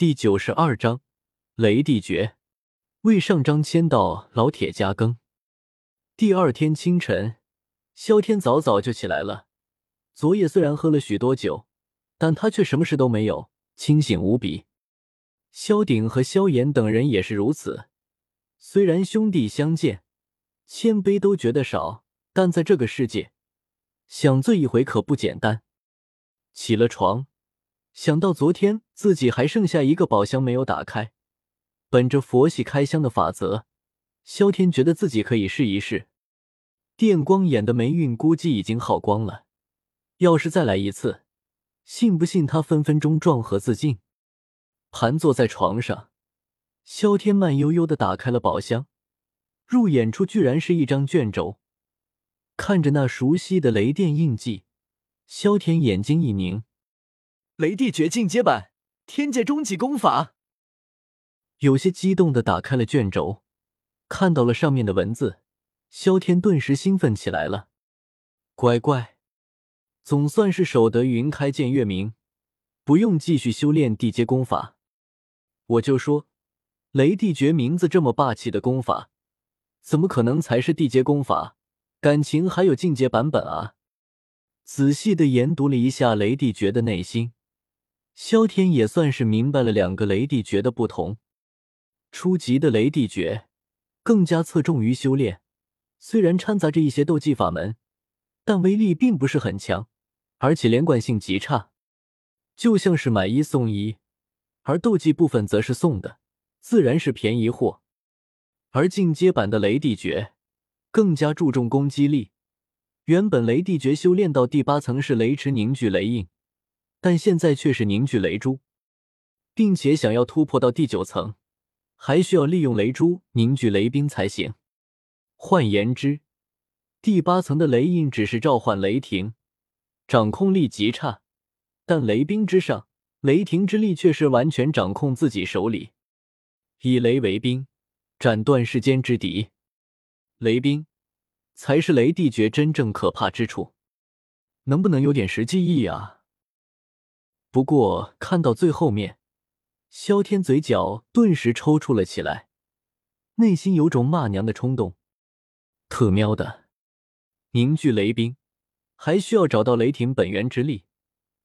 第九十二章雷帝诀。未上章签到老铁加更。第二天清晨，萧天早早就起来了。昨夜虽然喝了许多酒，但他却什么事都没有，清醒无比。萧鼎和萧炎等人也是如此。虽然兄弟相见，千杯都觉得少，但在这个世界，想醉一回可不简单。起了床，想到昨天自己还剩下一个宝箱没有打开。本着佛系开箱的法则，萧天觉得自己可以试一试。电光眼的霉运估计已经耗光了，要是再来一次，信不信他分分钟撞河自尽？盘坐在床上，萧天慢悠悠的打开了宝箱，入眼处居然是一张卷轴。看着那熟悉的雷电印记，萧天眼睛一凝：“雷帝诀进阶版，天界终极功法。”有些激动的打开了卷轴，看到了上面的文字，萧天顿时兴奋起来了。乖乖，总算是守得云开见月明，不用继续修炼地阶功法。我就说，雷帝诀名字这么霸气的功法，怎么可能才是地阶功法？感情还有进阶版本啊！仔细的研读了一下雷帝诀的内心，萧天也算是明白了两个雷帝诀的不同。初级的雷帝诀更加侧重于修炼，虽然掺杂着一些斗技法门，但威力并不是很强，而且连贯性极差，就像是买一送一。而斗技部分则是送的，自然是便宜货。而进阶版的雷帝诀更加注重攻击力。原本雷帝诀修炼到第八层是雷池凝聚雷印，但现在却是凝聚雷珠，并且想要突破到第九层。还需要利用雷珠凝聚雷冰才行。换言之，第八层的雷印只是召唤雷霆，掌控力极差；但雷冰之上，雷霆之力却是完全掌控自己手里。以雷为冰，斩断世间之敌。雷冰才是雷帝诀真正可怕之处。能不能有点实际意义啊？不过看到最后面。萧天嘴角顿时抽搐了起来，内心有种骂娘的冲动。特喵的，凝聚雷兵还需要找到雷霆本源之力，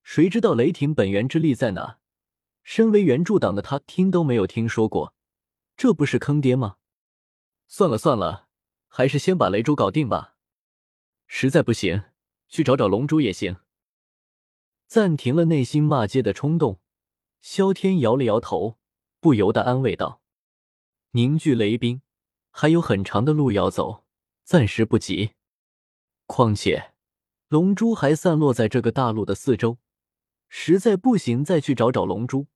谁知道雷霆本源之力在哪？身为原著党的他听都没有听说过，这不是坑爹吗？算了算了，还是先把雷珠搞定吧。实在不行，去找找龙珠也行。暂停了内心骂街的冲动。萧天摇了摇头，不由得安慰道：“凝聚雷冰还有很长的路要走，暂时不急。况且龙珠还散落在这个大陆的四周，实在不行再去找找龙珠，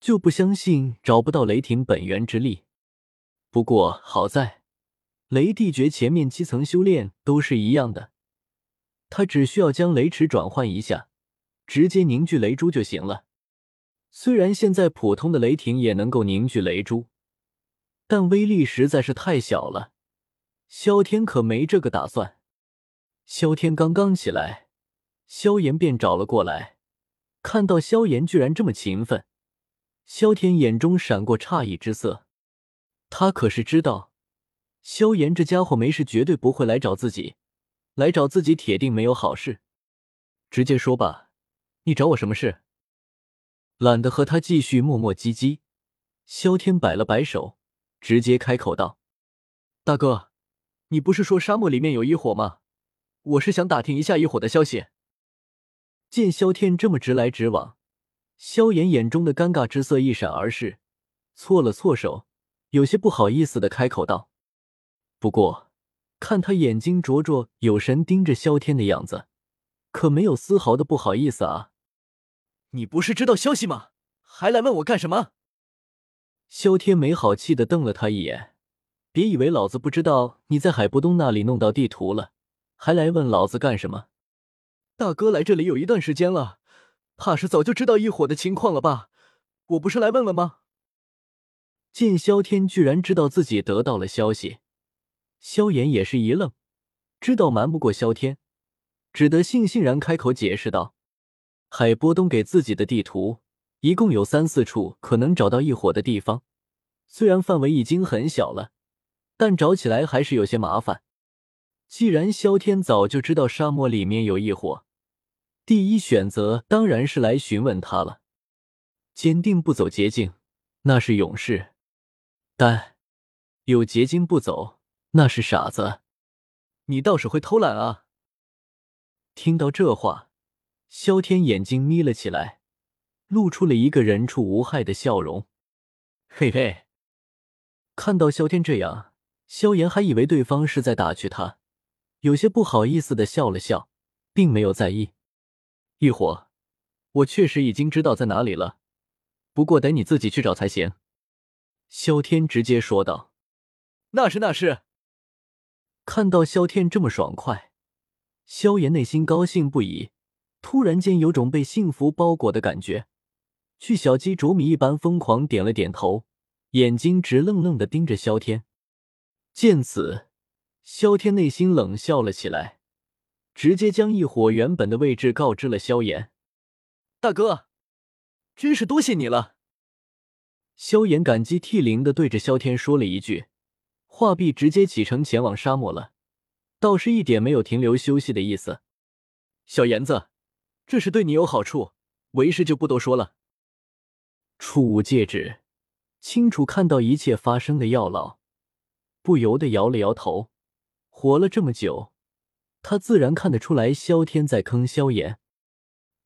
就不相信找不到雷霆本源之力。不过好在雷帝诀前面七层修炼都是一样的，他只需要将雷池转换一下，直接凝聚雷珠就行了。”虽然现在普通的雷霆也能够凝聚雷珠，但威力实在是太小了。萧天可没这个打算。萧天刚刚起来，萧炎便找了过来。看到萧炎居然这么勤奋，萧天眼中闪过诧异之色。他可是知道，萧炎这家伙没事绝对不会来找自己，来找自己铁定没有好事。直接说吧，你找我什么事？懒得和他继续磨磨唧唧，萧天摆了摆手，直接开口道：“大哥，你不是说沙漠里面有异火吗？我是想打听一下异火的消息。”见萧天这么直来直往，萧炎眼中的尴尬之色一闪而逝，搓了搓手，有些不好意思的开口道：“不过，看他眼睛灼灼、有神盯着萧天的样子，可没有丝毫的不好意思啊。”你不是知道消息吗？还来问我干什么？萧天没好气的瞪了他一眼，别以为老子不知道你在海波东那里弄到地图了，还来问老子干什么？大哥来这里有一段时间了，怕是早就知道一伙的情况了吧？我不是来问问吗？见萧天居然知道自己得到了消息，萧炎也是一愣，知道瞒不过萧天，只得悻悻然开口解释道。海波东给自己的地图一共有三四处可能找到异火的地方，虽然范围已经很小了，但找起来还是有些麻烦。既然萧天早就知道沙漠里面有异火，第一选择当然是来询问他了。坚定不走捷径，那是勇士；但有捷径不走，那是傻子。你倒是会偷懒啊！听到这话，萧天眼睛眯了起来。露出了一个人畜无害的笑容，嘿嘿。看到萧天这样，萧炎还以为对方是在打趣他，有些不好意思的笑了笑，并没有在意。一火，我确实已经知道在哪里了，不过得你自己去找才行。萧天直接说道：“那是那是。”看到萧天这么爽快，萧炎内心高兴不已，突然间有种被幸福包裹的感觉。去小鸡啄米一般疯狂点了点头，眼睛直愣愣的盯着萧天。见此，萧天内心冷笑了起来，直接将异火原本的位置告知了萧炎。大哥，真是多谢你了。萧炎感激涕零的对着萧天说了一句，话毕直接启程前往沙漠了，倒是一点没有停留休息的意思。小炎子，这是对你有好处，为师就不多说了。触物戒指，清楚看到一切发生的药老，不由得摇了摇头。活了这么久，他自然看得出来萧天在坑萧炎。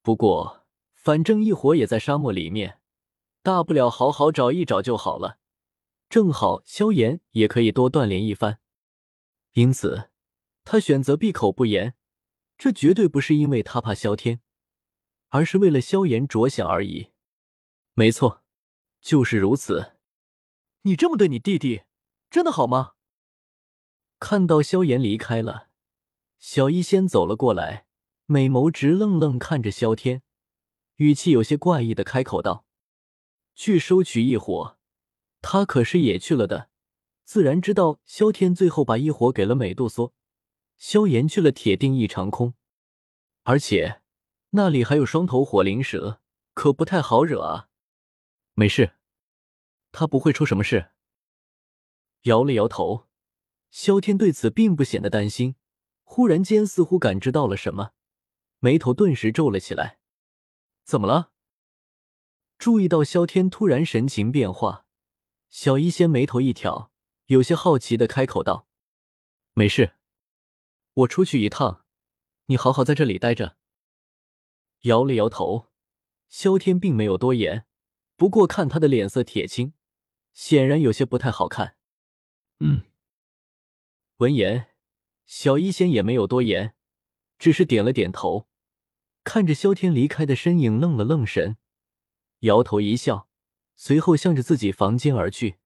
不过，反正一伙也在沙漠里面，大不了好好找一找就好了。正好萧炎也可以多锻炼一番，因此他选择闭口不言。这绝对不是因为他怕萧天，而是为了萧炎着想而已。没错，就是如此。你这么对你弟弟，真的好吗？看到萧炎离开了，小医仙走了过来，美眸直愣愣看着萧天，语气有些怪异的开口道：“去收取异火，他可是也去了的，自然知道萧天最后把异火给了美杜莎。萧炎去了，铁定异常空，而且那里还有双头火灵蛇，可不太好惹啊。”没事，他不会出什么事。摇了摇头，萧天对此并不显得担心。忽然间，似乎感知到了什么，眉头顿时皱了起来。怎么了？注意到萧天突然神情变化，小医仙眉头一挑，有些好奇的开口道：“没事，我出去一趟，你好好在这里待着。”摇了摇头，萧天并没有多言。不过看他的脸色铁青，显然有些不太好看。嗯。闻言，小医仙也没有多言，只是点了点头，看着萧天离开的身影，愣了愣神，摇头一笑，随后向着自己房间而去。